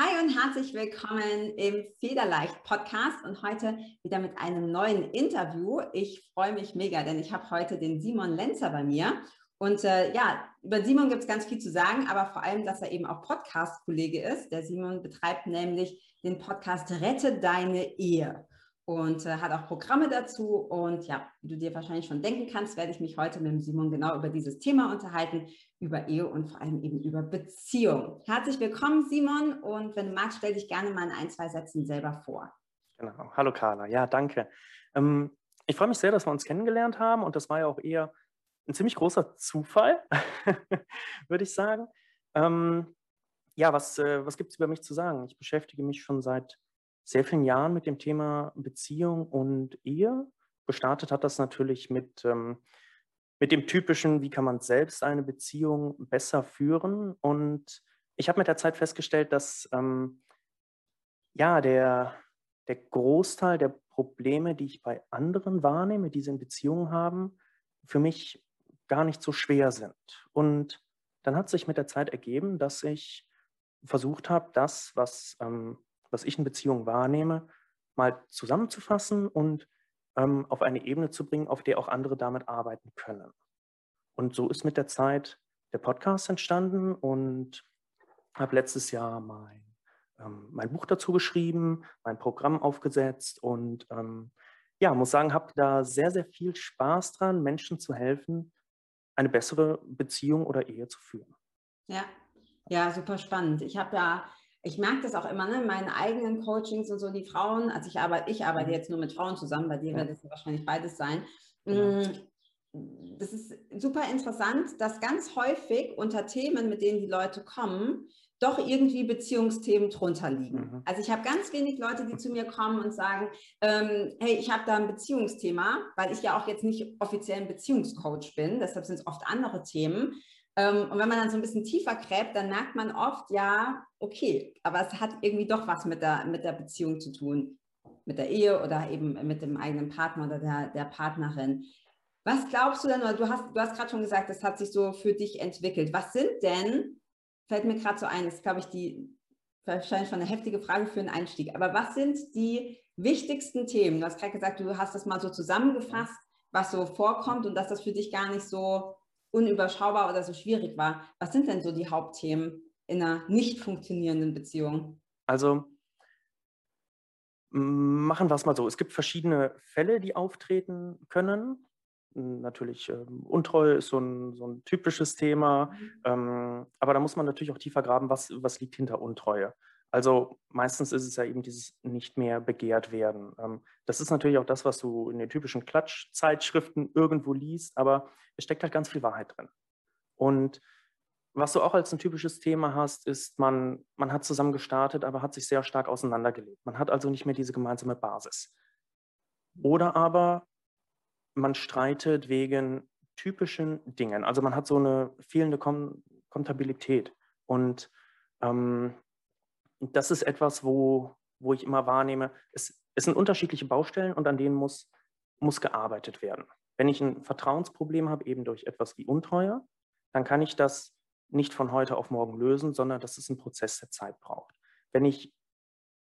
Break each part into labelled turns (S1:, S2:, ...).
S1: Hi und herzlich willkommen im Federleicht Podcast und heute wieder mit einem neuen Interview. Ich freue mich mega, denn ich habe heute den Simon Lenzer bei mir. Und äh, ja, über Simon gibt es ganz viel zu sagen, aber vor allem, dass er eben auch Podcast-Kollege ist. Der Simon betreibt nämlich den Podcast Rette deine Ehe und äh, hat auch Programme dazu. Und ja, wie du dir wahrscheinlich schon denken kannst, werde ich mich heute mit Simon genau über dieses Thema unterhalten, über Ehe und vor allem eben über Beziehung. Herzlich willkommen, Simon. Und wenn du magst, stell dich gerne mal in ein, zwei Sätzen selber vor.
S2: Genau. Hallo, Carla. Ja, danke. Ähm, ich freue mich sehr, dass wir uns kennengelernt haben. Und das war ja auch eher ein ziemlich großer Zufall, würde ich sagen. Ähm, ja, was, äh, was gibt es über mich zu sagen? Ich beschäftige mich schon seit sehr vielen Jahren mit dem Thema Beziehung und Ehe. Gestartet hat das natürlich mit, ähm, mit dem typischen, wie kann man selbst eine Beziehung besser führen. Und ich habe mit der Zeit festgestellt, dass ähm, ja, der, der Großteil der Probleme, die ich bei anderen wahrnehme, die sie in Beziehungen haben, für mich gar nicht so schwer sind. Und dann hat sich mit der Zeit ergeben, dass ich versucht habe, das, was ähm, was ich in Beziehungen wahrnehme, mal zusammenzufassen und ähm, auf eine Ebene zu bringen, auf der auch andere damit arbeiten können. Und so ist mit der Zeit der Podcast entstanden und habe letztes Jahr mein, ähm, mein Buch dazu geschrieben, mein Programm aufgesetzt und ähm, ja, muss sagen, habe da sehr, sehr viel Spaß dran, Menschen zu helfen, eine bessere Beziehung oder Ehe zu führen.
S1: Ja, ja, super spannend. Ich habe da ich merke das auch immer, ne, in meinen eigenen Coachings und so, die Frauen, also ich arbeite, ich arbeite mhm. jetzt nur mit Frauen zusammen, bei dir wird es wahrscheinlich beides sein. Genau. Mm, das ist super interessant, dass ganz häufig unter Themen, mit denen die Leute kommen, doch irgendwie Beziehungsthemen drunter liegen. Mhm. Also ich habe ganz wenig Leute, die zu mir kommen und sagen, ähm, hey, ich habe da ein Beziehungsthema, weil ich ja auch jetzt nicht offiziell ein Beziehungscoach bin, deshalb sind es oft andere Themen. Ähm, und wenn man dann so ein bisschen tiefer gräbt, dann merkt man oft, ja, okay, aber es hat irgendwie doch was mit der, mit der Beziehung zu tun, mit der Ehe oder eben mit dem eigenen Partner oder der, der Partnerin. Was glaubst du denn, oder du hast, du hast gerade schon gesagt, das hat sich so für dich entwickelt. Was sind denn, fällt mir gerade so ein, das ist, glaube ich, die wahrscheinlich schon eine heftige Frage für einen Einstieg, aber was sind die wichtigsten Themen? Du hast gerade gesagt, du hast das mal so zusammengefasst, was so vorkommt und dass das für dich gar nicht so unüberschaubar oder so schwierig war. Was sind denn so die Hauptthemen in einer nicht funktionierenden Beziehung?
S2: Also machen wir es mal so. Es gibt verschiedene Fälle, die auftreten können. Natürlich, ähm, Untreue ist so ein, so ein typisches Thema. Mhm. Ähm, aber da muss man natürlich auch tiefer graben, was, was liegt hinter Untreue. Also meistens ist es ja eben dieses nicht mehr begehrt werden. Ähm, das ist natürlich auch das, was du in den typischen Klatschzeitschriften irgendwo liest, aber es steckt halt ganz viel Wahrheit drin. Und was du auch als ein typisches Thema hast, ist, man, man hat zusammen gestartet, aber hat sich sehr stark auseinandergelebt. Man hat also nicht mehr diese gemeinsame Basis. Oder aber man streitet wegen typischen Dingen. Also man hat so eine fehlende Kom Kontabilität. Und ähm, das ist etwas, wo, wo ich immer wahrnehme, es, es sind unterschiedliche Baustellen und an denen muss, muss gearbeitet werden. Wenn ich ein Vertrauensproblem habe, eben durch etwas wie Untreue, dann kann ich das nicht von heute auf morgen lösen, sondern das ist ein Prozess, der Zeit braucht. Wenn ich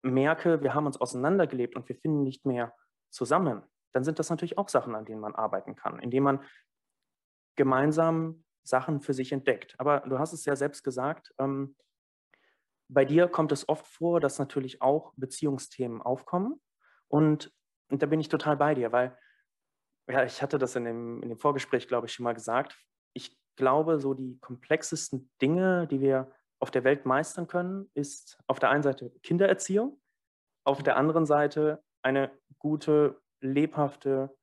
S2: merke, wir haben uns auseinandergelebt und wir finden nicht mehr zusammen, dann sind das natürlich auch Sachen, an denen man arbeiten kann, indem man gemeinsam Sachen für sich entdeckt. Aber du hast es ja selbst gesagt, ähm, bei dir kommt es oft vor, dass natürlich auch Beziehungsthemen aufkommen. Und, und da bin ich total bei dir, weil, ja, ich hatte das in dem, in dem Vorgespräch, glaube ich, schon mal gesagt. Ich glaube, so die komplexesten Dinge, die wir auf der Welt meistern können, ist auf der einen Seite Kindererziehung, auf der anderen Seite eine gute, lebhafte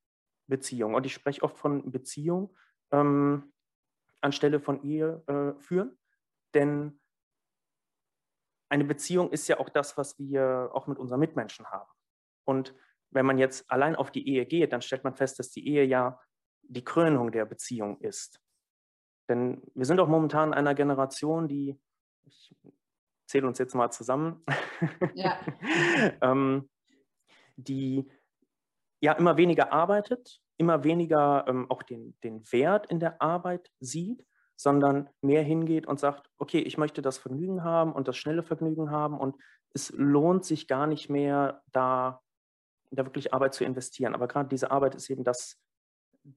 S2: Beziehung. Und ich spreche oft von Beziehung ähm, anstelle von Ehe äh, führen, denn eine Beziehung ist ja auch das, was wir auch mit unseren Mitmenschen haben. Und wenn man jetzt allein auf die Ehe geht, dann stellt man fest, dass die Ehe ja die Krönung der Beziehung ist. Denn wir sind auch momentan in einer Generation, die, ich zähle uns jetzt mal zusammen, ja. ähm, die ja immer weniger arbeitet, immer weniger ähm, auch den, den Wert in der Arbeit sieht, sondern mehr hingeht und sagt, okay, ich möchte das Vergnügen haben und das schnelle Vergnügen haben und es lohnt sich gar nicht mehr, da, da wirklich Arbeit zu investieren. Aber gerade diese Arbeit ist eben das,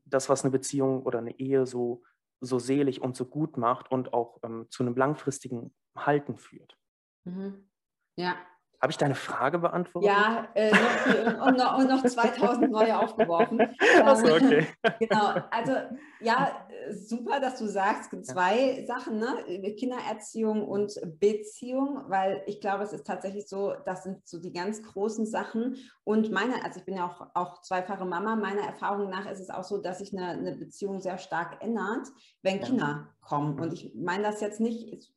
S2: das, was eine Beziehung oder eine Ehe so, so selig und so gut macht und auch ähm, zu einem langfristigen Halten führt.
S1: Mhm. Ja,
S2: habe ich deine Frage beantwortet?
S1: Ja, äh, noch, und, noch, und, noch, 2000 neue aufgeworfen.
S2: Achso, ähm, okay.
S1: genau, also ja, super, dass du sagst, zwei ja. Sachen, ne? Kindererziehung und Beziehung, weil ich glaube, es ist tatsächlich so, das sind so die ganz großen Sachen. Und meine, also ich bin ja auch, auch zweifache Mama, meiner Erfahrung nach ist es auch so, dass sich eine, eine Beziehung sehr stark ändert, wenn ja. Kinder kommen. Und ich meine das jetzt nicht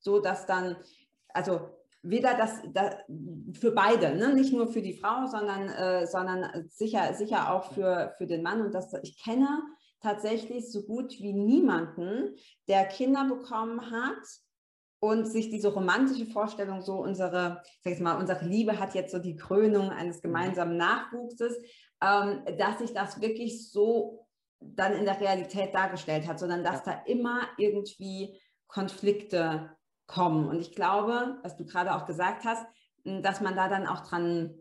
S1: so, dass dann, also weder das, das für beide, ne? nicht nur für die Frau, sondern, äh, sondern sicher, sicher auch für, für den Mann. Und das, ich kenne tatsächlich so gut wie niemanden, der Kinder bekommen hat und sich diese romantische Vorstellung, so unsere, sag ich mal, unsere Liebe hat jetzt so die Krönung eines gemeinsamen Nachwuchses, ähm, dass sich das wirklich so dann in der Realität dargestellt hat, sondern dass ja. da immer irgendwie Konflikte kommen. Und ich glaube, was du gerade auch gesagt hast, dass man da dann auch dran,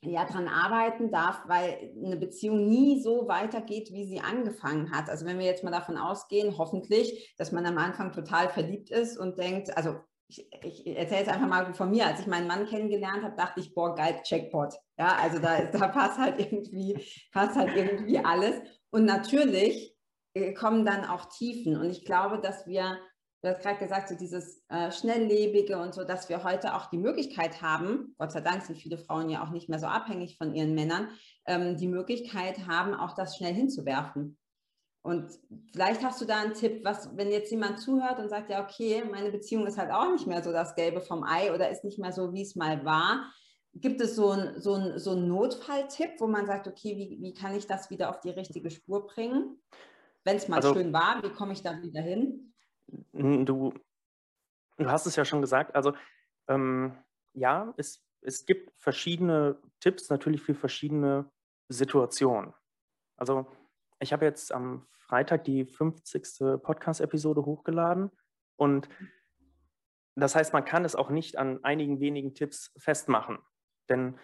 S1: ja, dran arbeiten darf, weil eine Beziehung nie so weitergeht, wie sie angefangen hat. Also wenn wir jetzt mal davon ausgehen, hoffentlich, dass man am Anfang total verliebt ist und denkt, also ich, ich erzähle jetzt einfach mal von mir, als ich meinen Mann kennengelernt habe, dachte ich, boah, geil, Checkpot. Ja, also da, da passt halt irgendwie, passt halt irgendwie alles. Und natürlich äh, kommen dann auch Tiefen. Und ich glaube, dass wir du hast gerade gesagt, so dieses äh, Schnelllebige und so, dass wir heute auch die Möglichkeit haben, Gott sei Dank sind viele Frauen ja auch nicht mehr so abhängig von ihren Männern, ähm, die Möglichkeit haben, auch das schnell hinzuwerfen. Und vielleicht hast du da einen Tipp, was, wenn jetzt jemand zuhört und sagt, ja, okay, meine Beziehung ist halt auch nicht mehr so das Gelbe vom Ei oder ist nicht mehr so, wie es mal war. Gibt es so einen so ein, so ein Notfalltipp, wo man sagt, okay, wie, wie kann ich das wieder auf die richtige Spur bringen? Wenn es mal also, schön war, wie komme ich da wieder hin?
S2: Du, du hast es ja schon gesagt, also ähm, ja, es, es gibt verschiedene Tipps natürlich für verschiedene Situationen. Also ich habe jetzt am Freitag die 50. Podcast-Episode hochgeladen und das heißt, man kann es auch nicht an einigen wenigen Tipps festmachen. Denn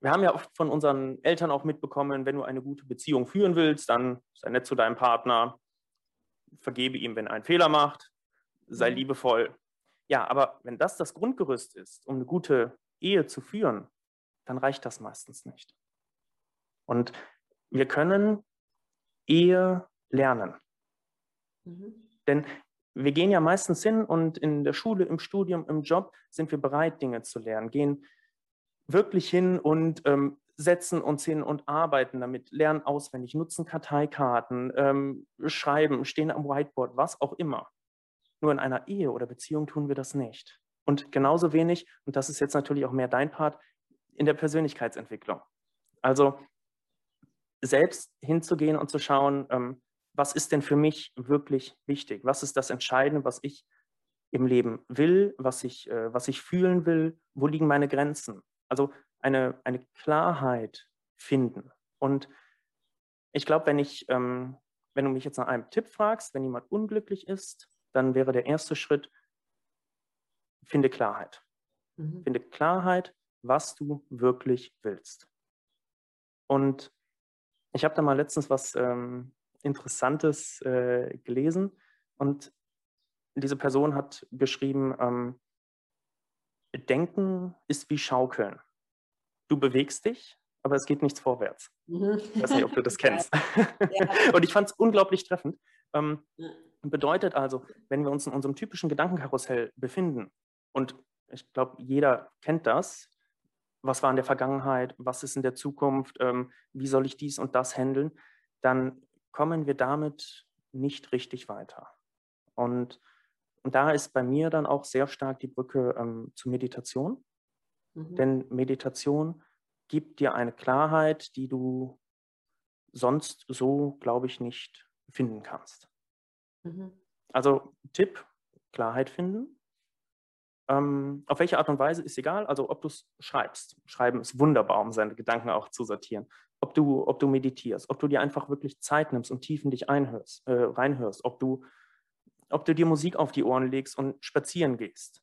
S2: wir haben ja oft von unseren Eltern auch mitbekommen, wenn du eine gute Beziehung führen willst, dann sei nett zu deinem Partner, vergebe ihm, wenn er einen Fehler macht, sei mhm. liebevoll. Ja, aber wenn das das Grundgerüst ist, um eine gute Ehe zu führen, dann reicht das meistens nicht. Und wir können Ehe lernen. Mhm. Denn wir gehen ja meistens hin und in der Schule, im Studium, im Job sind wir bereit, Dinge zu lernen, gehen wirklich hin und ähm, setzen uns hin und arbeiten damit, lernen auswendig, nutzen Karteikarten, ähm, schreiben, stehen am Whiteboard, was auch immer. Nur in einer Ehe oder Beziehung tun wir das nicht. Und genauso wenig, und das ist jetzt natürlich auch mehr dein Part, in der Persönlichkeitsentwicklung. Also selbst hinzugehen und zu schauen, ähm, was ist denn für mich wirklich wichtig? Was ist das Entscheidende, was ich im Leben will, was ich, äh, was ich fühlen will? Wo liegen meine Grenzen? Also eine, eine Klarheit finden. Und ich glaube, wenn ich, ähm, wenn du mich jetzt nach einem Tipp fragst, wenn jemand unglücklich ist, dann wäre der erste Schritt, finde Klarheit. Mhm. Finde Klarheit, was du wirklich willst. Und ich habe da mal letztens was ähm, Interessantes äh, gelesen und diese Person hat geschrieben, ähm, Denken ist wie Schaukeln du bewegst dich, aber es geht nichts vorwärts. Mhm. Ich weiß nicht, ob du das kennst. Ja. Und ich fand es unglaublich treffend. Ähm. Bedeutet also, wenn wir uns in unserem typischen Gedankenkarussell befinden, und ich glaube, jeder kennt das, was war in der Vergangenheit, was ist in der Zukunft, ähm, wie soll ich dies und das handeln, dann kommen wir damit nicht richtig weiter. Und, und da ist bei mir dann auch sehr stark die Brücke ähm, zur Meditation. Mhm. Denn Meditation gibt dir eine Klarheit, die du sonst so, glaube ich, nicht finden kannst. Mhm. Also Tipp, Klarheit finden. Ähm, auf welche Art und Weise ist egal. Also ob du es schreibst. Schreiben ist wunderbar, um seine Gedanken auch zu sortieren. Ob du, ob du meditierst, ob du dir einfach wirklich Zeit nimmst und tief in dich einhörst, äh, reinhörst, ob du, ob du dir Musik auf die Ohren legst und spazieren gehst.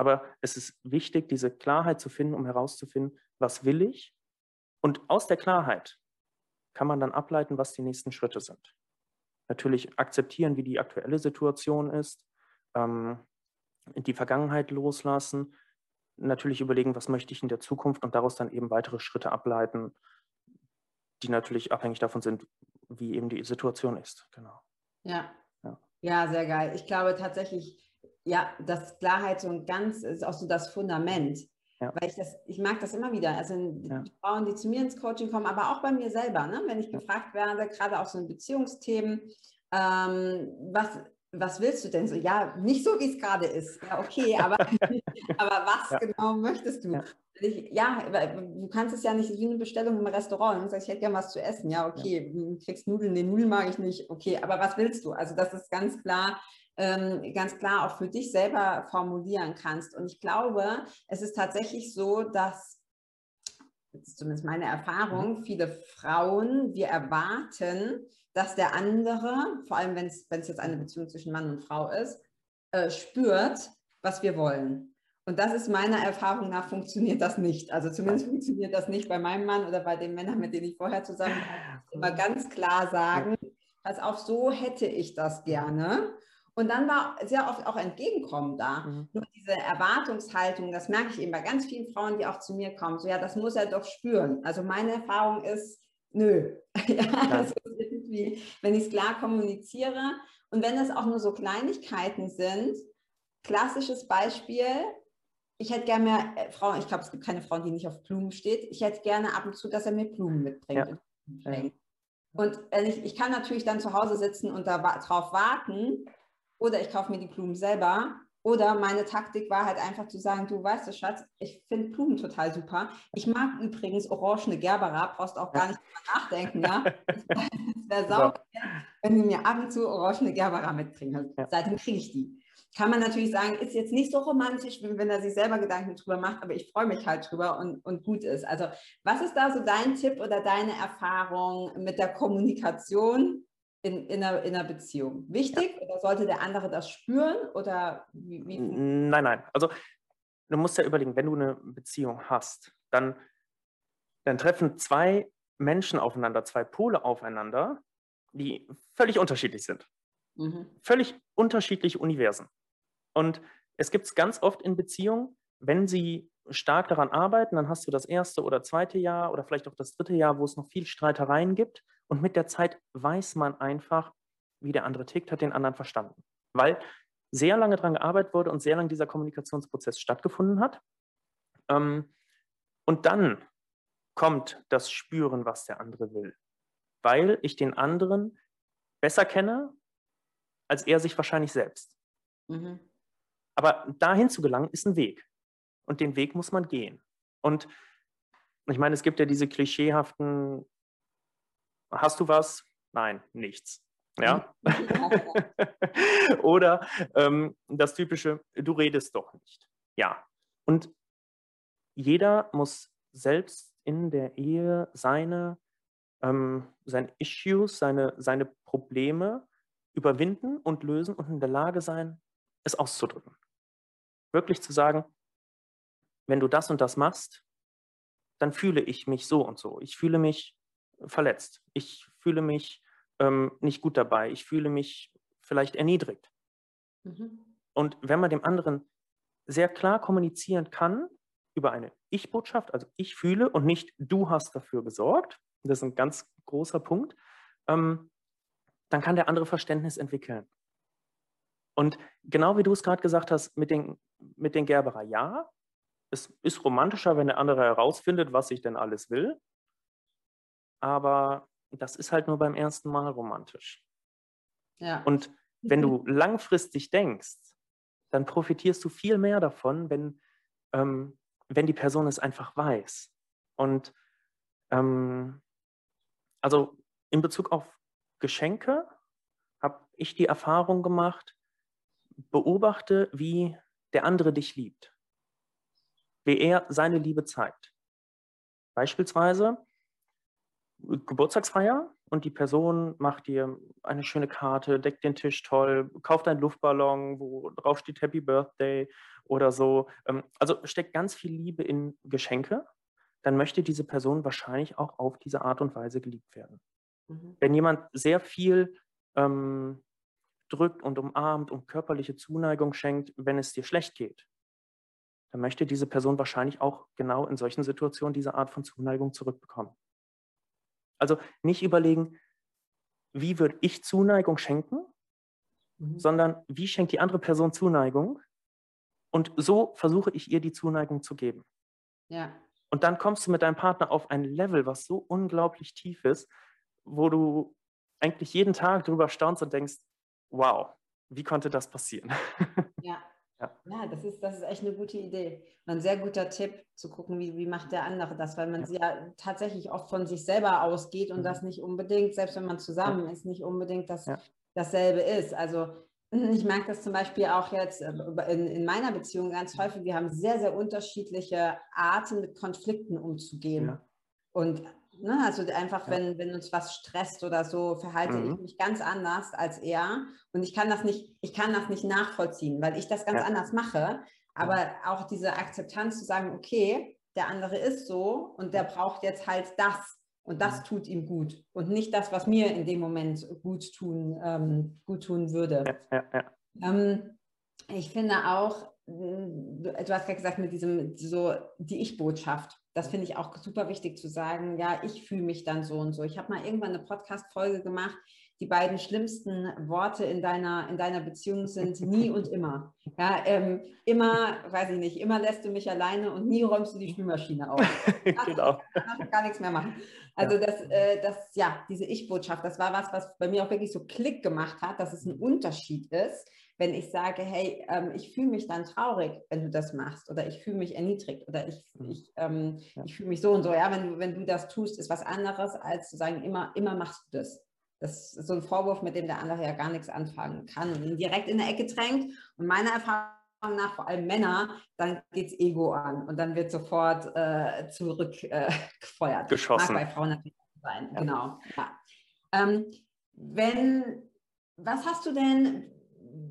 S2: Aber es ist wichtig, diese Klarheit zu finden, um herauszufinden, was will ich? Und aus der Klarheit kann man dann ableiten, was die nächsten Schritte sind. Natürlich akzeptieren, wie die aktuelle Situation ist, ähm, die Vergangenheit loslassen, natürlich überlegen, was möchte ich in der Zukunft und daraus dann eben weitere Schritte ableiten, die natürlich abhängig davon sind, wie eben die Situation ist. Genau.
S1: Ja. Ja, ja sehr geil. Ich glaube tatsächlich, ja, dass Klarheit so ein ganz ist auch so das Fundament. Ja. Weil ich das, ich mag das immer wieder. Also ja. die Frauen, die zu mir ins Coaching kommen, aber auch bei mir selber, ne? wenn ich gefragt werde, gerade auch so in Beziehungsthemen, ähm, was, was willst du denn so? Ja, nicht so, wie es gerade ist. Ja, okay, aber, aber was ja. genau möchtest du? Ja. Ich, ja. du kannst es ja nicht wie eine Bestellung im Restaurant. Du sagst, ich hätte gerne was zu essen. Ja, okay, ja. du kriegst Nudeln, den Nudeln mag ich nicht. Okay, aber was willst du? Also das ist ganz klar, ganz klar auch für dich selber formulieren kannst. Und ich glaube, es ist tatsächlich so, dass das ist zumindest meine Erfahrung, mhm. viele Frauen, wir erwarten, dass der andere, vor allem wenn es jetzt eine Beziehung zwischen Mann und Frau ist, äh, spürt, was wir wollen. Und das ist meiner Erfahrung nach, funktioniert das nicht. Also zumindest funktioniert das nicht bei meinem Mann oder bei den Männern, mit denen ich vorher zusammen war. Immer ganz klar sagen, pass auf, so hätte ich das gerne. Und dann war sehr oft auch Entgegenkommen da. Mhm. Nur diese Erwartungshaltung, das merke ich eben bei ganz vielen Frauen, die auch zu mir kommen, so ja, das muss er doch spüren. Also meine Erfahrung ist, nö. ja, das ist irgendwie, wenn ich es klar kommuniziere und wenn es auch nur so Kleinigkeiten sind, klassisches Beispiel, ich hätte gerne mehr äh, Frauen, ich glaube, es gibt keine Frauen, die nicht auf Blumen steht, ich hätte gerne ab und zu, dass er mir Blumen mitbringt. Ja. Und ich, ich kann natürlich dann zu Hause sitzen und darauf warten, oder ich kaufe mir die Blumen selber. Oder meine Taktik war halt einfach zu sagen, du weißt du, Schatz, ich finde Blumen total super. Ich mag übrigens orangene Gerbera, brauchst auch gar nicht drüber nachdenken, ja. Es wäre sauber, wenn du mir ab und zu orangene Gerbera mitbringst. Ja. Seitdem kriege ich die. Kann man natürlich sagen, ist jetzt nicht so romantisch, wenn er sich selber Gedanken drüber macht, aber ich freue mich halt drüber und, und gut ist. Also, was ist da so dein Tipp oder deine Erfahrung mit der Kommunikation in, in, einer, in einer Beziehung? Wichtig ja. oder sollte der andere das spüren oder wie, wie?
S2: Nein, nein. Also du musst ja überlegen, wenn du eine Beziehung hast, dann, dann treffen zwei Menschen aufeinander, zwei Pole aufeinander, die völlig unterschiedlich sind. Mhm. Völlig unterschiedliche Universen. Und es gibt es ganz oft in Beziehungen, wenn sie stark daran arbeiten, dann hast du das erste oder zweite Jahr oder vielleicht auch das dritte Jahr, wo es noch viel Streitereien gibt. Und mit der Zeit weiß man einfach, wie der andere tickt, hat den anderen verstanden. Weil sehr lange daran gearbeitet wurde und sehr lange dieser Kommunikationsprozess stattgefunden hat. Ähm, und dann kommt das Spüren, was der andere will. Weil ich den anderen besser kenne, als er sich wahrscheinlich selbst. Mhm. Aber dahin zu gelangen, ist ein Weg. Und den Weg muss man gehen. Und ich meine, es gibt ja diese klischeehaften Hast du was? Nein, nichts. Ja. Oder ähm, das typische, du redest doch nicht. Ja. Und jeder muss selbst in der Ehe seine, ähm, seine Issues, seine, seine Probleme überwinden und lösen und in der Lage sein, es auszudrücken. Wirklich zu sagen, wenn du das und das machst, dann fühle ich mich so und so. Ich fühle mich verletzt. Ich fühle mich ähm, nicht gut dabei. Ich fühle mich vielleicht erniedrigt. Mhm. Und wenn man dem anderen sehr klar kommunizieren kann über eine Ich-Botschaft, also ich fühle und nicht du hast dafür gesorgt, das ist ein ganz großer Punkt, ähm, dann kann der andere Verständnis entwickeln. Und genau wie du es gerade gesagt hast mit den, mit den Gerberer, ja, es ist romantischer, wenn der andere herausfindet, was ich denn alles will aber das ist halt nur beim ersten Mal romantisch. Ja. Und wenn du langfristig denkst, dann profitierst du viel mehr davon, wenn, ähm, wenn die Person es einfach weiß. Und ähm, also in Bezug auf Geschenke habe ich die Erfahrung gemacht, beobachte, wie der andere dich liebt, wie er seine Liebe zeigt. Beispielsweise, Geburtstagsfeier und die Person macht dir eine schöne Karte, deckt den Tisch toll, kauft einen Luftballon, wo drauf steht Happy Birthday oder so. Ähm, also steckt ganz viel Liebe in Geschenke, dann möchte diese Person wahrscheinlich auch auf diese Art und Weise geliebt werden. Mhm. Wenn jemand sehr viel ähm, drückt und umarmt und körperliche Zuneigung schenkt, wenn es dir schlecht geht, dann möchte diese Person wahrscheinlich auch genau in solchen Situationen diese Art von Zuneigung zurückbekommen. Also nicht überlegen, wie würde ich Zuneigung schenken, mhm. sondern wie schenkt die andere Person Zuneigung und so versuche ich ihr die Zuneigung zu geben.
S1: Ja.
S2: Und dann kommst du mit deinem Partner auf ein Level, was so unglaublich tief ist, wo du eigentlich jeden Tag drüber staunst und denkst, wow, wie konnte das passieren?
S1: Ja. Ja. ja, das, ist, das ist echt eine gute Idee. ein sehr guter Tipp, zu gucken, wie, wie macht der andere das, weil man ja. ja tatsächlich oft von sich selber ausgeht und mhm. das nicht unbedingt, selbst wenn man zusammen ja. ist, nicht unbedingt das, dasselbe ist. Also ich merke das zum Beispiel auch jetzt äh, in, in meiner Beziehung ganz häufig. Wir haben sehr, sehr unterschiedliche Arten, mit Konflikten umzugehen. Und Ne? Also einfach, ja. wenn, wenn uns was stresst oder so, verhalte mhm. ich mich ganz anders als er. Und ich kann das nicht, ich kann das nicht nachvollziehen, weil ich das ganz ja. anders mache. Aber auch diese Akzeptanz zu sagen, okay, der andere ist so und der braucht jetzt halt das und das mhm. tut ihm gut und nicht das, was mir in dem Moment gut tun, ähm, gut tun würde. Ähm, ich finde auch, du hast gerade gesagt, mit diesem, so die Ich-Botschaft. Das finde ich auch super wichtig zu sagen, ja, ich fühle mich dann so und so. Ich habe mal irgendwann eine Podcast-Folge gemacht, die beiden schlimmsten Worte in deiner, in deiner Beziehung sind nie und immer. Ja, ähm, immer, weiß ich nicht, immer lässt du mich alleine und nie räumst du die Spülmaschine auf. genau. Ich gar nichts mehr machen. Also das, äh, das, ja, diese Ich-Botschaft, das war was, was bei mir auch wirklich so Klick gemacht hat, dass es ein Unterschied ist, wenn ich sage, hey, ähm, ich fühle mich dann traurig, wenn du das machst, oder ich fühle mich erniedrigt, oder ich, mhm. ich, ähm, ja. ich fühle mich so und so. Ja, wenn du, wenn du das tust, ist was anderes, als zu sagen, immer, immer machst du das. Das ist so ein Vorwurf, mit dem der andere ja gar nichts anfangen kann und ihn direkt in der Ecke drängt. Und meiner Erfahrung nach, vor allem Männer, dann geht es Ego an und dann wird sofort äh, zurückgefeuert. Äh,
S2: Geschossen.
S1: Mag bei Frauen natürlich sein, ja. genau. Ja. Ähm, wenn, was hast du denn,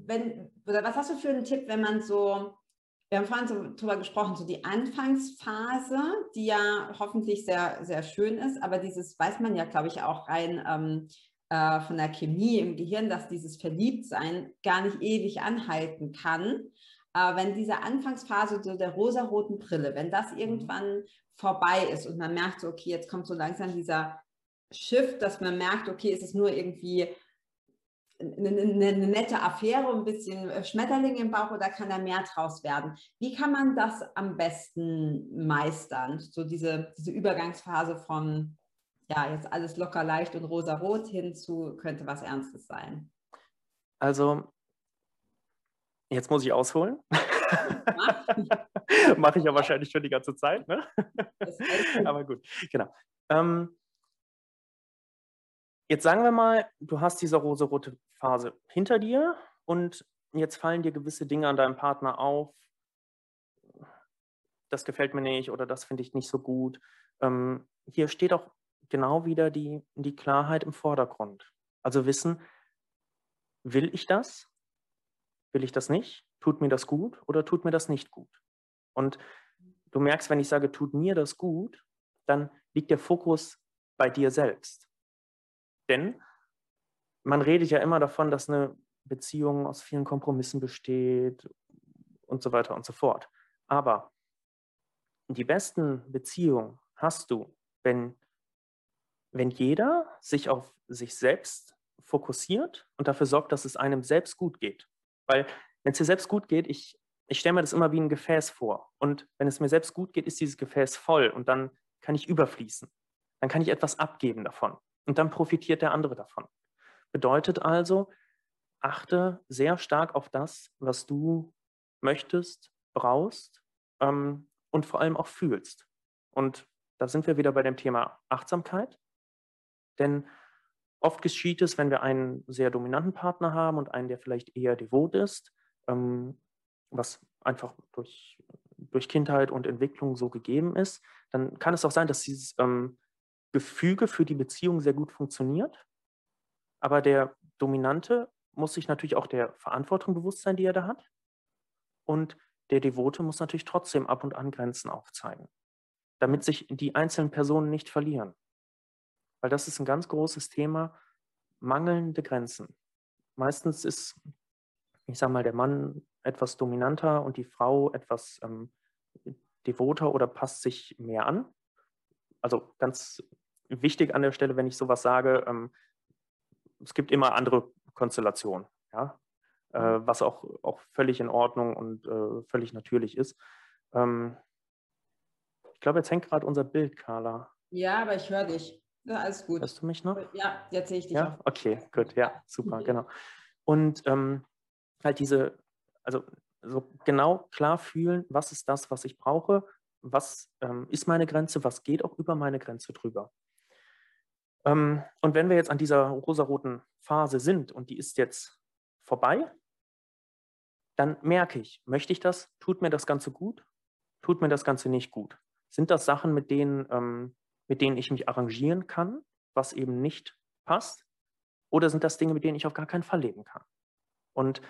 S1: wenn, oder was hast du für einen Tipp, wenn man so, wir haben vorhin so drüber gesprochen, so die Anfangsphase, die ja hoffentlich sehr, sehr schön ist, aber dieses weiß man ja, glaube ich, auch rein ähm, äh, von der Chemie im Gehirn, dass dieses Verliebtsein gar nicht ewig anhalten kann. Äh, wenn diese Anfangsphase so der rosaroten Brille, wenn das mhm. irgendwann vorbei ist und man merkt so, okay, jetzt kommt so langsam dieser Shift, dass man merkt, okay, es ist nur irgendwie eine, eine, nette Affäre, ein bisschen äh, Schmetterling im Bauch oder kann da mehr draus werden? Wie kann man das am besten meistern? So diese, diese Übergangsphase von, ja, jetzt alles locker leicht und rosa-rot hin zu, könnte was Ernstes sein?
S2: Also, jetzt muss ich ausholen. Mache ich ja wahrscheinlich schon die ganze Zeit, ne? Aber gut, genau. Ähm, Jetzt sagen wir mal, du hast diese rosarote Phase hinter dir und jetzt fallen dir gewisse Dinge an deinem Partner auf. Das gefällt mir nicht oder das finde ich nicht so gut. Ähm, hier steht auch genau wieder die, die Klarheit im Vordergrund. Also wissen, will ich das? Will ich das nicht? Tut mir das gut oder tut mir das nicht gut? Und du merkst, wenn ich sage, tut mir das gut, dann liegt der Fokus bei dir selbst. Denn man redet ja immer davon, dass eine Beziehung aus vielen Kompromissen besteht und so weiter und so fort. Aber die besten Beziehungen hast du, wenn, wenn jeder sich auf sich selbst fokussiert und dafür sorgt, dass es einem selbst gut geht. Weil wenn es dir selbst gut geht, ich, ich stelle mir das immer wie ein Gefäß vor. Und wenn es mir selbst gut geht, ist dieses Gefäß voll und dann kann ich überfließen. Dann kann ich etwas abgeben davon. Und dann profitiert der andere davon. Bedeutet also, achte sehr stark auf das, was du möchtest, brauchst ähm, und vor allem auch fühlst. Und da sind wir wieder bei dem Thema Achtsamkeit. Denn oft geschieht es, wenn wir einen sehr dominanten Partner haben und einen, der vielleicht eher devot ist, ähm, was einfach durch, durch Kindheit und Entwicklung so gegeben ist, dann kann es auch sein, dass dieses ähm, Gefüge für die Beziehung sehr gut funktioniert. Aber der Dominante muss sich natürlich auch der Verantwortung bewusst sein, die er da hat. Und der Devote muss natürlich trotzdem ab und an Grenzen aufzeigen, damit sich die einzelnen Personen nicht verlieren. Weil das ist ein ganz großes Thema, mangelnde Grenzen. Meistens ist, ich sage mal, der Mann etwas dominanter und die Frau etwas ähm, devoter oder passt sich mehr an. Also ganz wichtig an der Stelle, wenn ich sowas sage, ähm, es gibt immer andere Konstellationen, ja, äh, mhm. was auch, auch völlig in Ordnung und äh, völlig natürlich ist. Ähm, ich glaube, jetzt hängt gerade unser Bild, Carla.
S1: Ja, aber ich höre dich. Ja, alles gut.
S2: Hörst du mich noch?
S1: Ja, jetzt sehe ich dich
S2: ja? auch. Okay, gut, ja, super, genau. Und ähm, halt diese, also so genau klar fühlen, was ist das, was ich brauche, was ähm, ist meine Grenze, was geht auch über meine Grenze drüber. Ähm, und wenn wir jetzt an dieser rosaroten Phase sind und die ist jetzt vorbei, dann merke ich, möchte ich das, tut mir das Ganze gut, tut mir das Ganze nicht gut. Sind das Sachen, mit denen, ähm, mit denen ich mich arrangieren kann, was eben nicht passt? Oder sind das Dinge, mit denen ich auf gar keinen Fall leben kann? Und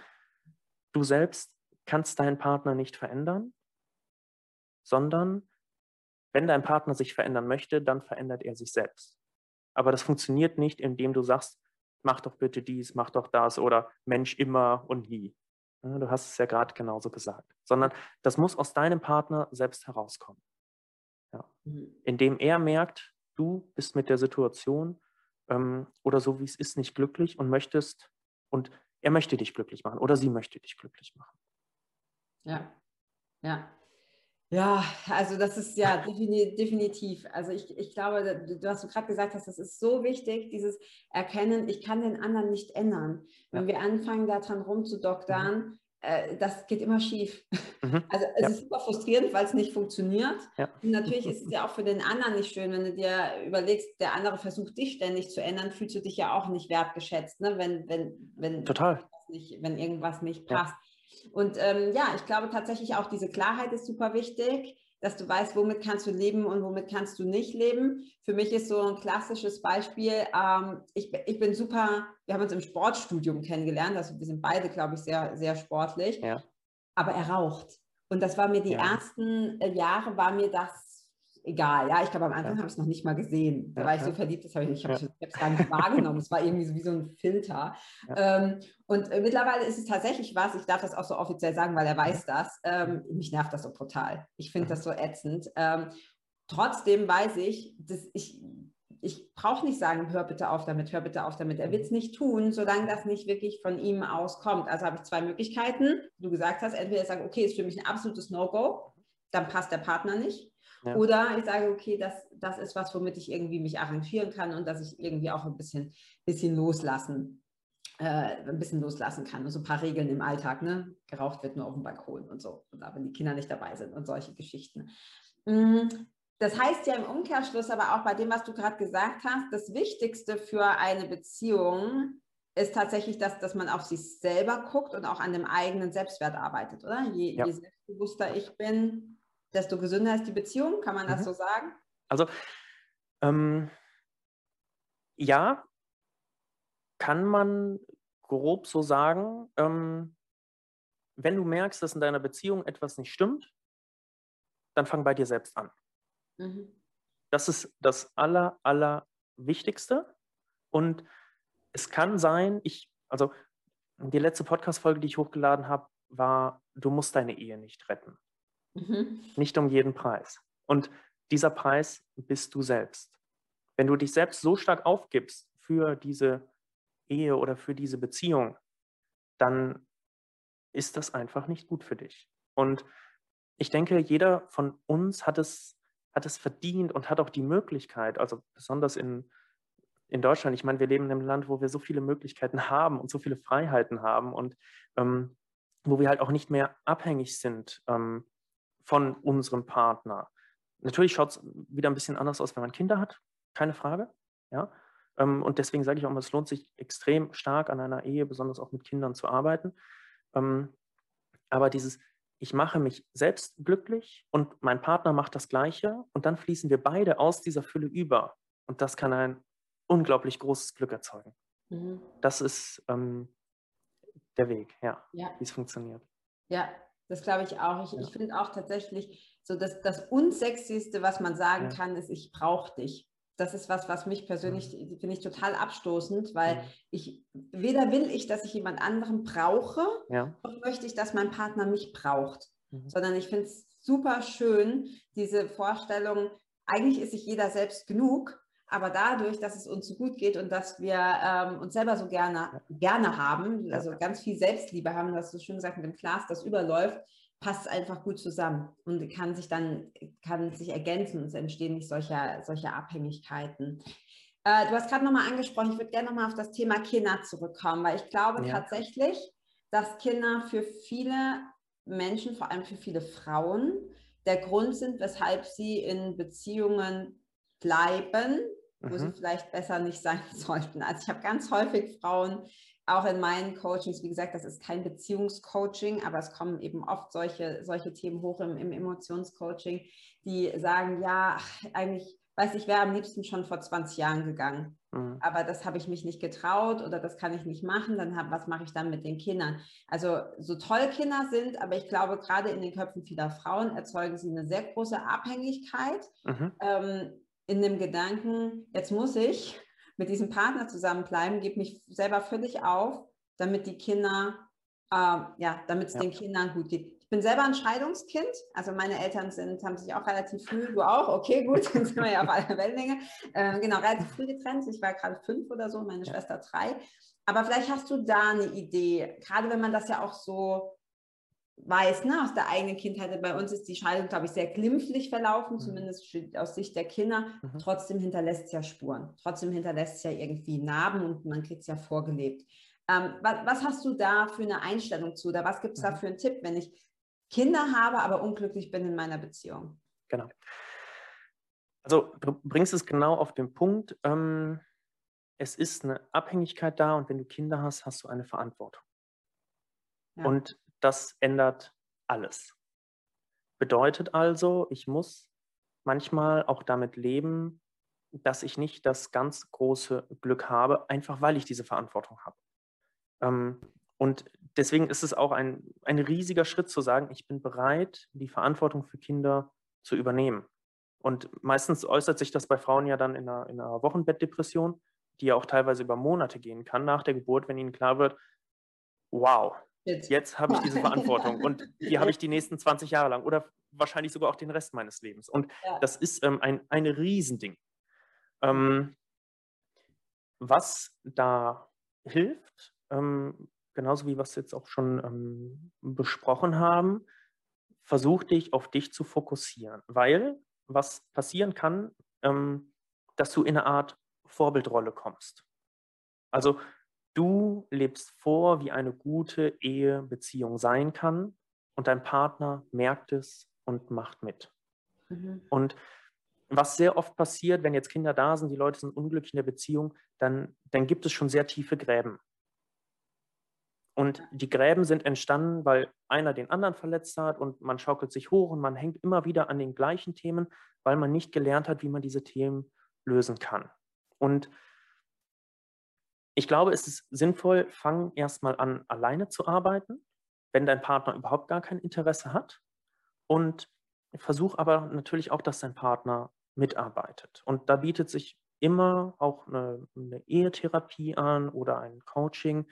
S2: du selbst kannst deinen Partner nicht verändern, sondern wenn dein Partner sich verändern möchte, dann verändert er sich selbst. Aber das funktioniert nicht, indem du sagst, mach doch bitte dies, mach doch das oder Mensch immer und nie. Du hast es ja gerade genauso gesagt. Sondern das muss aus deinem Partner selbst herauskommen. Ja. Mhm. Indem er merkt, du bist mit der Situation ähm, oder so wie es ist nicht glücklich und möchtest und er möchte dich glücklich machen oder sie möchte dich glücklich machen.
S1: Ja, ja. Ja, also das ist ja definitiv. Also ich, ich glaube, du hast gerade gesagt hast, das ist so wichtig, dieses Erkennen, ich kann den anderen nicht ändern. Wenn ja. wir anfangen, daran rumzudoktern, mhm. äh, das geht immer schief. Mhm. Also es ja. ist super frustrierend, weil es nicht funktioniert. Ja. Und natürlich ist es ja auch für den anderen nicht schön, wenn du dir überlegst, der andere versucht dich ständig zu ändern, fühlst du dich ja auch nicht wertgeschätzt, ne? wenn, wenn, wenn,
S2: Total.
S1: Nicht, wenn irgendwas nicht passt. Und ähm, ja, ich glaube tatsächlich auch diese Klarheit ist super wichtig, dass du weißt, womit kannst du leben und womit kannst du nicht leben. Für mich ist so ein klassisches Beispiel, ähm, ich, ich bin super, wir haben uns im Sportstudium kennengelernt, also wir sind beide, glaube ich, sehr, sehr sportlich, ja. aber er raucht. Und das war mir die ja. ersten äh, Jahre, war mir das egal. Ja, ich glaube, am Anfang ja. habe ich es noch nicht mal gesehen. Da ja, war ich so verliebt, das habe ich, ich habe es gar nicht wahrgenommen. Es war irgendwie so wie so ein Filter. Ähm, und äh, mittlerweile ist es tatsächlich was, ich darf das auch so offiziell sagen, weil er weiß das. Ähm, mich nervt das so brutal. Ich finde das so ätzend. Ähm, trotzdem weiß ich, dass ich, ich brauche nicht sagen, hör bitte auf damit, hör bitte auf damit. Er wird es mhm. nicht tun, solange das nicht wirklich von ihm auskommt. Also habe ich zwei Möglichkeiten. Du gesagt hast, entweder sagen, okay, ist für mich ein absolutes No-Go, dann passt der Partner nicht. Ja. Oder ich sage, okay, das, das ist was, womit ich irgendwie mich arrangieren kann und dass ich irgendwie auch ein bisschen, bisschen loslassen, äh, ein bisschen loslassen kann. Und so ein paar Regeln im Alltag, ne? Geraucht wird nur auf dem Balkon und so, oder wenn die Kinder nicht dabei sind und solche Geschichten. Mm, das heißt ja im Umkehrschluss aber auch bei dem, was du gerade gesagt hast, das Wichtigste für eine Beziehung ist tatsächlich, dass, dass man auf sich selber guckt und auch an dem eigenen Selbstwert arbeitet, oder? Je, ja. je selbstbewusster ich bin, desto gesünder ist die Beziehung, kann man das mhm. so sagen?
S2: Also ähm, ja, kann man grob so sagen, ähm, wenn du merkst, dass in deiner Beziehung etwas nicht stimmt, dann fang bei dir selbst an. Mhm. Das ist das Aller, Allerwichtigste. Und es kann sein, ich, also die letzte Podcast-Folge, die ich hochgeladen habe, war, du musst deine Ehe nicht retten. Mhm. Nicht um jeden Preis. Und dieser Preis bist du selbst. Wenn du dich selbst so stark aufgibst für diese Ehe oder für diese Beziehung, dann ist das einfach nicht gut für dich. Und ich denke, jeder von uns hat es, hat es verdient und hat auch die Möglichkeit, also besonders in, in Deutschland, ich meine, wir leben in einem Land, wo wir so viele Möglichkeiten haben und so viele Freiheiten haben und ähm, wo wir halt auch nicht mehr abhängig sind ähm, von unserem Partner. Natürlich schaut es wieder ein bisschen anders aus, wenn man Kinder hat, keine Frage. Ja? Ähm, und deswegen sage ich auch mal, es lohnt sich extrem stark an einer Ehe, besonders auch mit Kindern zu arbeiten. Ähm, aber dieses, ich mache mich selbst glücklich und mein Partner macht das Gleiche und dann fließen wir beide aus dieser Fülle über. Und das kann ein unglaublich großes Glück erzeugen. Mhm. Das ist ähm, der Weg, ja, ja. wie es funktioniert.
S1: Ja, das glaube ich auch. Ich, ja. ich finde auch tatsächlich so, dass das Unsexyste, was man sagen ja. kann, ist, ich brauche dich. Das ist was, was mich persönlich, finde ich total abstoßend, weil ich, weder will ich, dass ich jemand anderen brauche, noch möchte ich, dass mein Partner mich braucht. Mhm. Sondern ich finde es super schön, diese Vorstellung, eigentlich ist sich jeder selbst genug aber dadurch, dass es uns so gut geht und dass wir ähm, uns selber so gerne, gerne haben, also ganz viel Selbstliebe haben, das du schön gesagt mit dem Glas, das überläuft, passt einfach gut zusammen und kann sich dann kann sich ergänzen und es entstehen nicht solche, solche Abhängigkeiten. Äh, du hast gerade nochmal angesprochen, ich würde gerne nochmal auf das Thema Kinder zurückkommen, weil ich glaube ja. tatsächlich, dass Kinder für viele Menschen, vor allem für viele Frauen, der Grund sind, weshalb sie in Beziehungen bleiben, wo mhm. sie vielleicht besser nicht sein sollten. Also ich habe ganz häufig Frauen, auch in meinen Coachings, wie gesagt, das ist kein Beziehungscoaching, aber es kommen eben oft solche, solche Themen hoch im, im Emotionscoaching, die sagen, ja, eigentlich, weiß ich, wäre am liebsten schon vor 20 Jahren gegangen. Mhm. Aber das habe ich mich nicht getraut oder das kann ich nicht machen. Dann hab, was mache ich dann mit den Kindern? Also so toll Kinder sind, aber ich glaube, gerade in den Köpfen vieler Frauen erzeugen sie eine sehr große Abhängigkeit. Mhm. Ähm, in dem Gedanken, jetzt muss ich mit diesem Partner zusammenbleiben, gebe mich selber völlig auf, damit die Kinder, äh, ja, damit es ja. den Kindern gut geht. Ich bin selber ein Scheidungskind, also meine Eltern sind, haben sich auch relativ früh, du auch, okay, gut, dann sind wir ja auf einer Wellenlänge, äh, genau, relativ früh getrennt. Ich war gerade fünf oder so, meine Schwester drei. Aber vielleicht hast du da eine Idee, gerade wenn man das ja auch so weiß, ne, aus der eigenen Kindheit, bei uns ist die Scheidung, glaube ich, sehr glimpflich verlaufen, mhm. zumindest aus Sicht der Kinder. Mhm. Trotzdem hinterlässt es ja Spuren. Trotzdem hinterlässt es ja irgendwie Narben und man kriegt es ja vorgelebt. Ähm, was, was, hast du da für eine Einstellung zu? Oder was gibt es mhm. da für einen Tipp, wenn ich Kinder habe, aber unglücklich bin in meiner Beziehung?
S2: Genau. Also du bringst es genau auf den Punkt. Ähm, es ist eine Abhängigkeit da und wenn du Kinder hast, hast du eine Verantwortung. Ja. Und das ändert alles. Bedeutet also, ich muss manchmal auch damit leben, dass ich nicht das ganz große Glück habe, einfach weil ich diese Verantwortung habe. Ähm, und deswegen ist es auch ein, ein riesiger Schritt zu sagen, ich bin bereit, die Verantwortung für Kinder zu übernehmen. Und meistens äußert sich das bei Frauen ja dann in einer, in einer Wochenbettdepression, die ja auch teilweise über Monate gehen kann nach der Geburt, wenn ihnen klar wird, wow, Jetzt, Jetzt habe ich diese Verantwortung und die habe ich die nächsten 20 Jahre lang oder wahrscheinlich sogar auch den Rest meines Lebens. Und ja. das ist ähm, ein, ein Riesending. Ähm, was da hilft, ähm, genauso wie wir es jetzt auch schon ähm, besprochen haben, versuch dich auf dich zu fokussieren, weil was passieren kann, ähm, dass du in eine Art Vorbildrolle kommst. Also Du lebst vor, wie eine gute Ehebeziehung sein kann und dein Partner merkt es und macht mit. Mhm. Und was sehr oft passiert, wenn jetzt Kinder da sind, die Leute sind unglücklich in der Beziehung, dann, dann gibt es schon sehr tiefe Gräben. Und die Gräben sind entstanden, weil einer den anderen verletzt hat und man schaukelt sich hoch und man hängt immer wieder an den gleichen Themen, weil man nicht gelernt hat, wie man diese Themen lösen kann. Und ich glaube, es ist sinnvoll, fang erstmal an, alleine zu arbeiten, wenn dein Partner überhaupt gar kein Interesse hat. Und versuch aber natürlich auch, dass dein Partner mitarbeitet. Und da bietet sich immer auch eine, eine Ehetherapie an oder ein Coaching.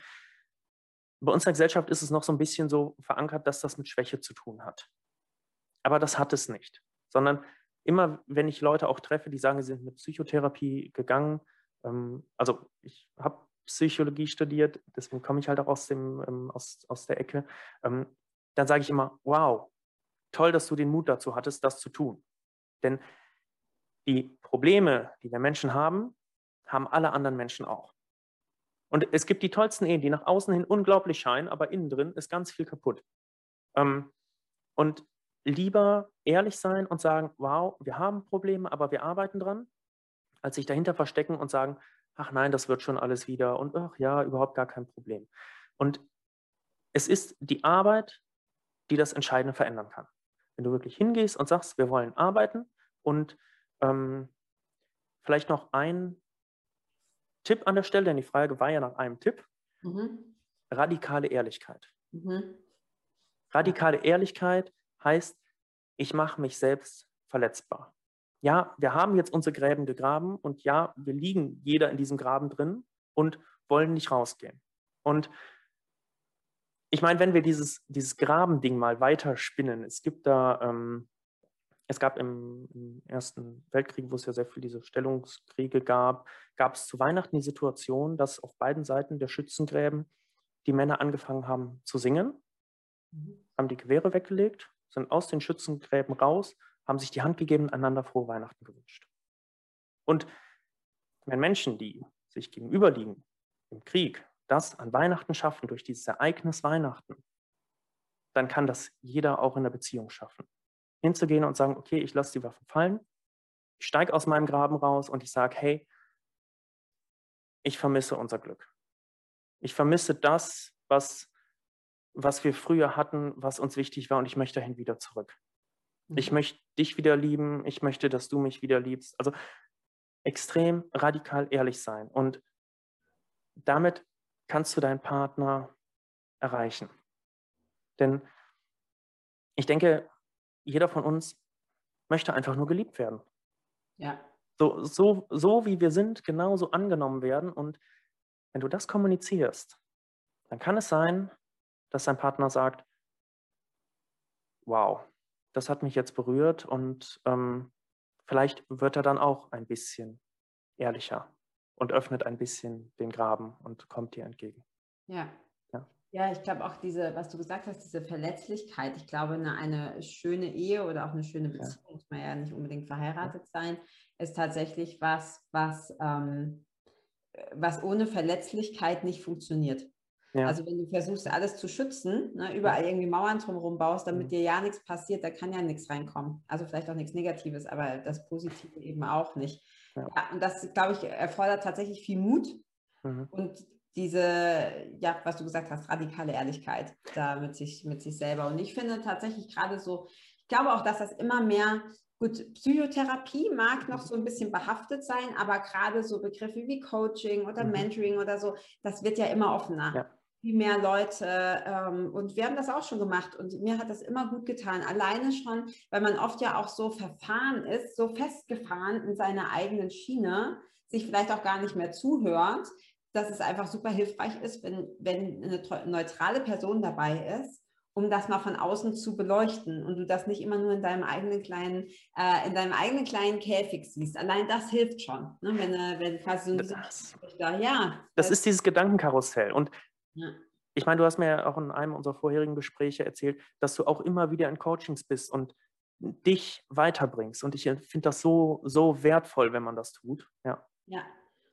S2: Bei uns in der Gesellschaft ist es noch so ein bisschen so verankert, dass das mit Schwäche zu tun hat. Aber das hat es nicht, sondern immer, wenn ich Leute auch treffe, die sagen, sie sind mit Psychotherapie gegangen, ähm, also ich habe Psychologie studiert, deswegen komme ich halt auch aus, dem, ähm, aus, aus der Ecke, ähm, dann sage ich immer, wow, toll, dass du den Mut dazu hattest, das zu tun. Denn die Probleme, die wir Menschen haben, haben alle anderen Menschen auch. Und es gibt die tollsten Ehen, die nach außen hin unglaublich scheinen, aber innen drin ist ganz viel kaputt. Ähm, und lieber ehrlich sein und sagen, wow, wir haben Probleme, aber wir arbeiten dran, als sich dahinter verstecken und sagen, ach nein, das wird schon alles wieder und ach ja, überhaupt gar kein Problem. Und es ist die Arbeit, die das Entscheidende verändern kann. Wenn du wirklich hingehst und sagst, wir wollen arbeiten und ähm, vielleicht noch ein Tipp an der Stelle, denn die Frage war ja nach einem Tipp. Mhm. Radikale Ehrlichkeit. Mhm. Radikale Ehrlichkeit heißt, ich mache mich selbst verletzbar. Ja, wir haben jetzt unsere Gräben gegraben und ja, wir liegen jeder in diesem Graben drin und wollen nicht rausgehen. Und ich meine, wenn wir dieses, dieses Grabending mal weiterspinnen, es gibt da, ähm, es gab im, im, Ersten Weltkrieg, wo es ja sehr viel diese Stellungskriege gab, gab es zu Weihnachten die Situation, dass auf beiden Seiten der Schützengräben die Männer angefangen haben zu singen, mhm. haben die Gewehre weggelegt, sind aus den Schützengräben raus, haben sich die Hand gegeben, einander frohe Weihnachten gewünscht. Und wenn Menschen, die sich gegenüberliegen im Krieg, das an Weihnachten schaffen, durch dieses Ereignis Weihnachten, dann kann das jeder auch in der Beziehung schaffen. Hinzugehen und sagen, okay, ich lasse die Waffen fallen, ich steige aus meinem Graben raus und ich sage, hey, ich vermisse unser Glück. Ich vermisse das, was, was wir früher hatten, was uns wichtig war und ich möchte dahin wieder zurück. Ich mhm. möchte dich wieder lieben, ich möchte, dass du mich wieder liebst. Also extrem radikal ehrlich sein und damit kannst du deinen Partner erreichen. Denn ich denke, jeder von uns möchte einfach nur geliebt werden.
S1: Ja.
S2: So, so, so wie wir sind, genauso angenommen werden. Und wenn du das kommunizierst, dann kann es sein, dass dein Partner sagt, wow, das hat mich jetzt berührt und ähm, vielleicht wird er dann auch ein bisschen ehrlicher und öffnet ein bisschen den Graben und kommt dir entgegen.
S1: Ja. Ja, ja ich glaube auch diese, was du gesagt hast, diese Verletzlichkeit. Ich glaube, eine, eine schöne Ehe oder auch eine schöne Beziehung, ja. muss man ja nicht unbedingt verheiratet ja. sein, ist tatsächlich was, was, ähm, was ohne Verletzlichkeit nicht funktioniert. Ja. Also wenn du versuchst, alles zu schützen, ne, überall irgendwie Mauern drumherum baust, damit mhm. dir ja nichts passiert, da kann ja nichts reinkommen. Also vielleicht auch nichts Negatives, aber das Positive eben auch nicht. Ja. ja und das, glaube ich, erfordert tatsächlich viel Mut mhm. und diese, ja, was du gesagt hast, radikale Ehrlichkeit da mit sich, mit sich selber. Und ich finde tatsächlich gerade so, ich glaube auch, dass das immer mehr Gut, Psychotherapie mag noch so ein bisschen behaftet sein, aber gerade so Begriffe wie Coaching oder mhm. Mentoring oder so, das wird ja immer offener. Ja. Viel mehr Leute. Ähm, und wir haben das auch schon gemacht und mir hat das immer gut getan. Alleine schon, weil man oft ja auch so verfahren ist, so festgefahren in seiner eigenen Schiene, sich vielleicht auch gar nicht mehr zuhört, dass es einfach super hilfreich ist, wenn, wenn eine neutrale Person dabei ist um das mal von außen zu beleuchten und du das nicht immer nur in deinem eigenen kleinen, äh, in deinem eigenen kleinen Käfig siehst. Allein das hilft schon, ne? wenn, äh, wenn quasi so das,
S2: da, ja. Das, das ist dieses Gedankenkarussell. Und ja. ich meine, du hast mir ja auch in einem unserer vorherigen Gespräche erzählt, dass du auch immer wieder in Coachings bist und dich weiterbringst. Und ich finde das so, so wertvoll, wenn man das tut. Ja.
S1: Ja,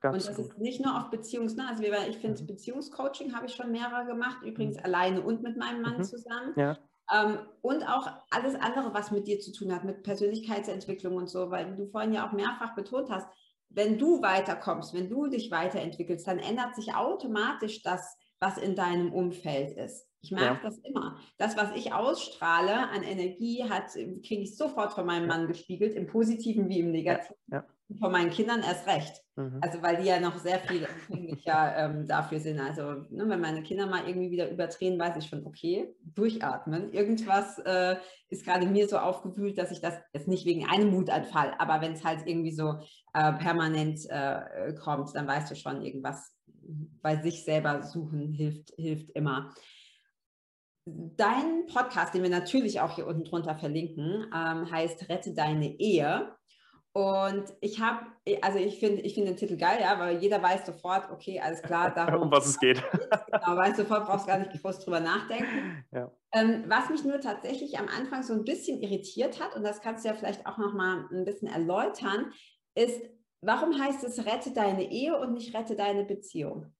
S1: Ganz und das gut. ist nicht nur auf Beziehungsnah, also ich finde mhm. Beziehungscoaching habe ich schon mehrere gemacht, übrigens mhm. alleine und mit meinem Mann mhm. zusammen. Ja. Ähm, und auch alles andere, was mit dir zu tun hat, mit Persönlichkeitsentwicklung und so, weil du vorhin ja auch mehrfach betont hast, wenn du weiterkommst, wenn du dich weiterentwickelst, dann ändert sich automatisch das, was in deinem Umfeld ist. Ich merke ja. das immer. Das, was ich ausstrahle an Energie, kriege ich sofort von meinem Mann gespiegelt, im Positiven wie im Negativen. Ja. Von meinen Kindern erst recht. Mhm. Also weil die ja noch sehr viel empfänglicher ähm, dafür sind. Also ne, wenn meine Kinder mal irgendwie wieder überdrehen, weiß ich schon, okay, durchatmen. Irgendwas äh, ist gerade mir so aufgewühlt, dass ich das jetzt nicht wegen einem Mutanfall, aber wenn es halt irgendwie so äh, permanent äh, kommt, dann weißt du schon, irgendwas bei sich selber suchen hilft, hilft immer. Dein Podcast, den wir natürlich auch hier unten drunter verlinken, ähm, heißt Rette deine Ehe. Und ich habe, also ich finde ich find den Titel geil, ja, weil jeder weiß sofort, okay, alles klar,
S2: darum, um was es geht.
S1: Genau, weiß sofort, brauchst gar nicht groß drüber nachdenken. Ja. Ähm, was mich nur tatsächlich am Anfang so ein bisschen irritiert hat, und das kannst du ja vielleicht auch nochmal ein bisschen erläutern, ist, warum heißt es rette deine Ehe und nicht rette deine Beziehung?